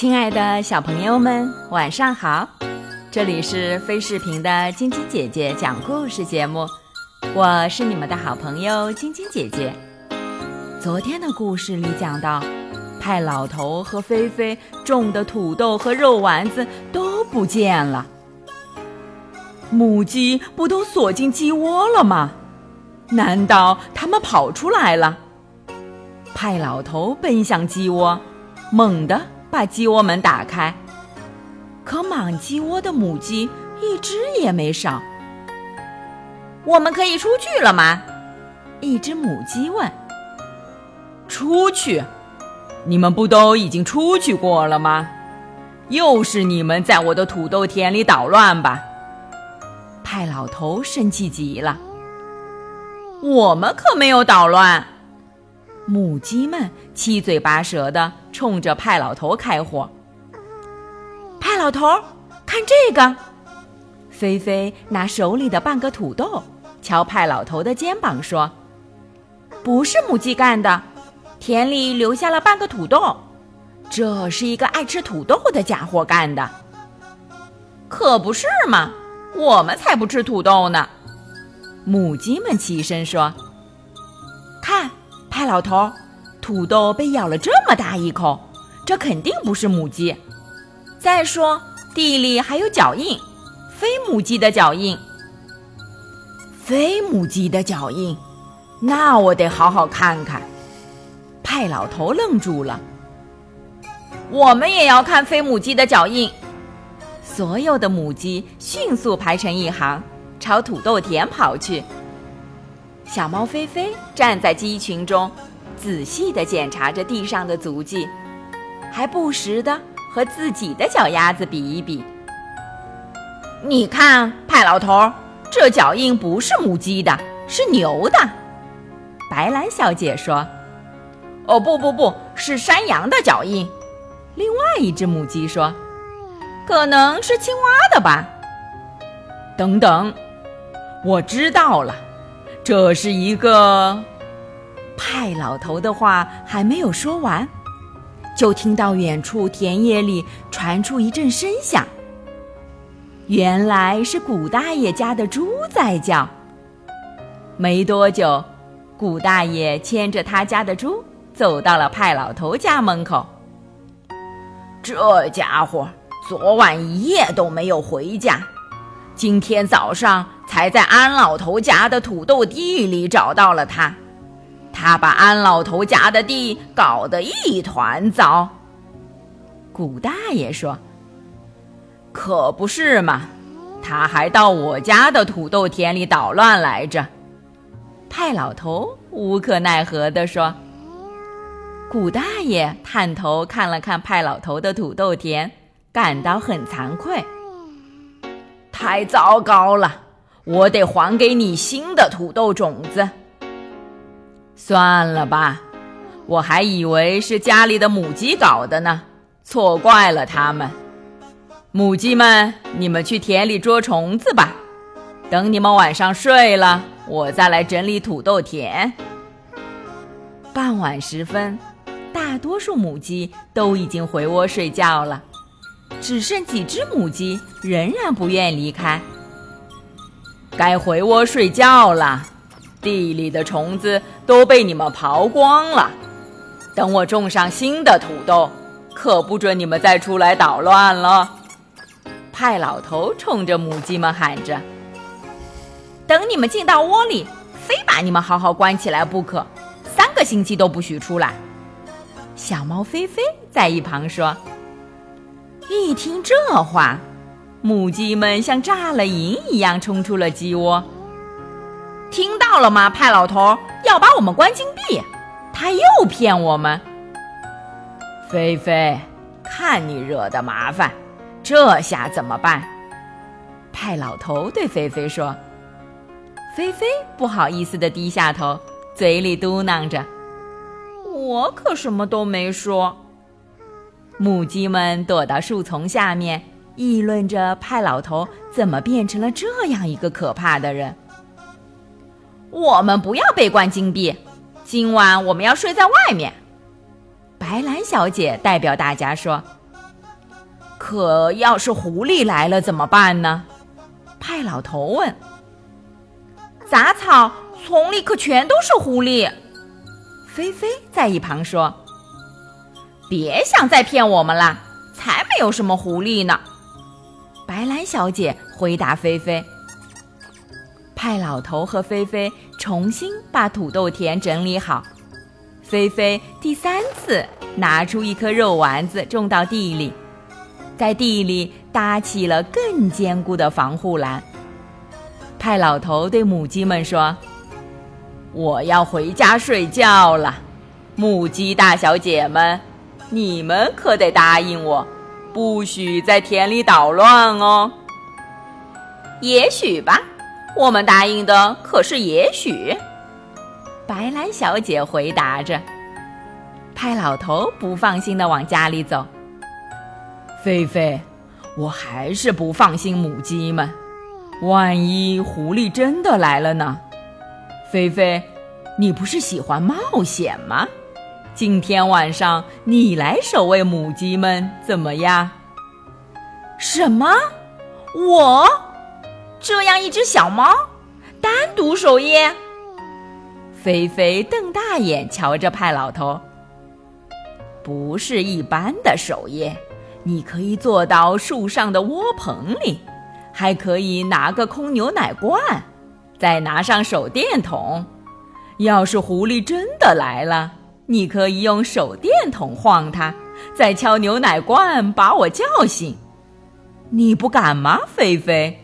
亲爱的小朋友们，晚上好！这里是飞视频的晶晶姐姐讲故事节目，我是你们的好朋友晶晶姐姐。昨天的故事里讲到，派老头和菲菲种的土豆和肉丸子都不见了，母鸡不都锁进鸡窝了吗？难道它们跑出来了？派老头奔向鸡窝，猛地把鸡窝门打开，可满鸡窝的母鸡一只也没少。我们可以出去了吗？一只母鸡问。出去？你们不都已经出去过了吗？又是你们在我的土豆田里捣乱吧？派老头生气极了。我们可没有捣乱。母鸡们七嘴八舌的冲着派老头开火。派老头，看这个！菲菲拿手里的半个土豆敲派老头的肩膀说：“不是母鸡干的，田里留下了半个土豆，这是一个爱吃土豆的家伙干的。可不是嘛，我们才不吃土豆呢！”母鸡们齐声说：“看。”派老头，土豆被咬了这么大一口，这肯定不是母鸡。再说地里还有脚印，非母鸡的脚印。非母鸡的脚印，那我得好好看看。派老头愣住了。我们也要看非母鸡的脚印。所有的母鸡迅速排成一行，朝土豆田跑去。小猫菲菲站在鸡群中，仔细地检查着地上的足迹，还不时地和自己的脚丫子比一比。你看，派老头，这脚印不是母鸡的，是牛的。白兰小姐说：“哦，不不不，是山羊的脚印。”另外一只母鸡说：“可能是青蛙的吧。”等等，我知道了。这是一个派老头的话还没有说完，就听到远处田野里传出一阵声响。原来是古大爷家的猪在叫。没多久，古大爷牵着他家的猪走到了派老头家门口。这家伙昨晚一夜都没有回家，今天早上。才在安老头家的土豆地里找到了他，他把安老头家的地搞得一团糟。古大爷说：“可不是嘛，他还到我家的土豆田里捣乱来着。”派老头无可奈何地说：“古大爷探头看了看派老头的土豆田，感到很惭愧，太糟糕了。”我得还给你新的土豆种子。算了吧，我还以为是家里的母鸡搞的呢，错怪了他们。母鸡们，你们去田里捉虫子吧。等你们晚上睡了，我再来整理土豆田。傍晚时分，大多数母鸡都已经回窝睡觉了，只剩几只母鸡仍然不愿离开。该回窝睡觉了，地里的虫子都被你们刨光了。等我种上新的土豆，可不准你们再出来捣乱了。派老头冲着母鸡们喊着：“等你们进到窝里，非把你们好好关起来不可，三个星期都不许出来。”小猫菲菲在一旁说：“一听这话。”母鸡们像炸了营一样冲出了鸡窝。听到了吗？派老头要把我们关禁闭，他又骗我们。菲菲，看你惹的麻烦，这下怎么办？派老头对菲菲说。菲菲不好意思的低下头，嘴里嘟囔着：“我可什么都没说。”母鸡们躲到树丛下面。议论着派老头怎么变成了这样一个可怕的人。我们不要被关禁闭，今晚我们要睡在外面。白兰小姐代表大家说：“可要是狐狸来了怎么办呢？派老头问。杂草丛里可全都是狐狸。菲菲在一旁说：“别想再骗我们啦，才没有什么狐狸呢。”白兰小姐回答菲菲。派老头和菲菲重新把土豆田整理好。菲菲第三次拿出一颗肉丸子种到地里，在地里搭起了更坚固的防护栏。派老头对母鸡们说：“我要回家睡觉了，母鸡大小姐们，你们可得答应我，不许在田里捣乱哦。”也许吧。我们答应的可是也许。白兰小姐回答着。派老头不放心的往家里走。菲菲，我还是不放心母鸡们，万一狐狸真的来了呢？菲菲，你不是喜欢冒险吗？今天晚上你来守卫母鸡们怎么样？什么？我？这样一只小猫，单独守夜。菲菲瞪大眼瞧着派老头。不是一般的守夜，你可以坐到树上的窝棚里，还可以拿个空牛奶罐，再拿上手电筒。要是狐狸真的来了，你可以用手电筒晃它，再敲牛奶罐把我叫醒。你不敢吗，菲菲？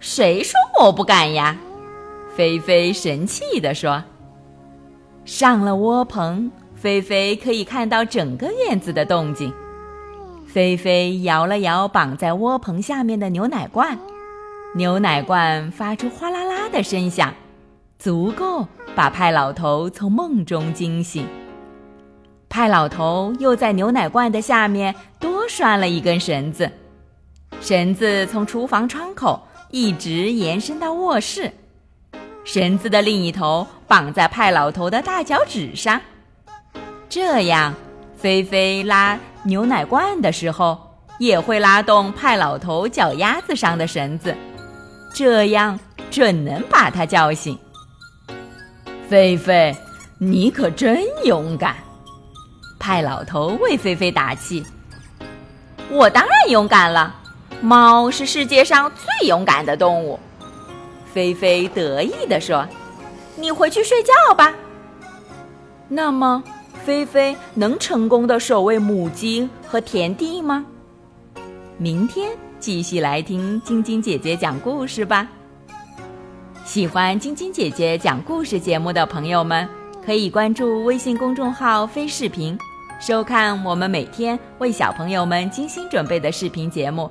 谁说我不敢呀？菲菲神气地说。上了窝棚，菲菲可以看到整个院子的动静。菲菲摇了摇绑在窝棚下面的牛奶罐，牛奶罐发出哗啦啦的声响，足够把派老头从梦中惊醒。派老头又在牛奶罐的下面多拴了一根绳子，绳子从厨房窗口。一直延伸到卧室，绳子的另一头绑在派老头的大脚趾上，这样，菲菲拉牛奶罐的时候也会拉动派老头脚丫子上的绳子，这样准能把他叫醒。菲菲，你可真勇敢！派老头为菲菲打气。我当然勇敢了。猫是世界上最勇敢的动物，菲菲得意地说：“你回去睡觉吧。”那么，菲菲能成功的守卫母鸡和田地吗？明天继续来听晶晶姐姐讲故事吧。喜欢晶晶姐姐讲故事节目的朋友们，可以关注微信公众号“飞视频”，收看我们每天为小朋友们精心准备的视频节目。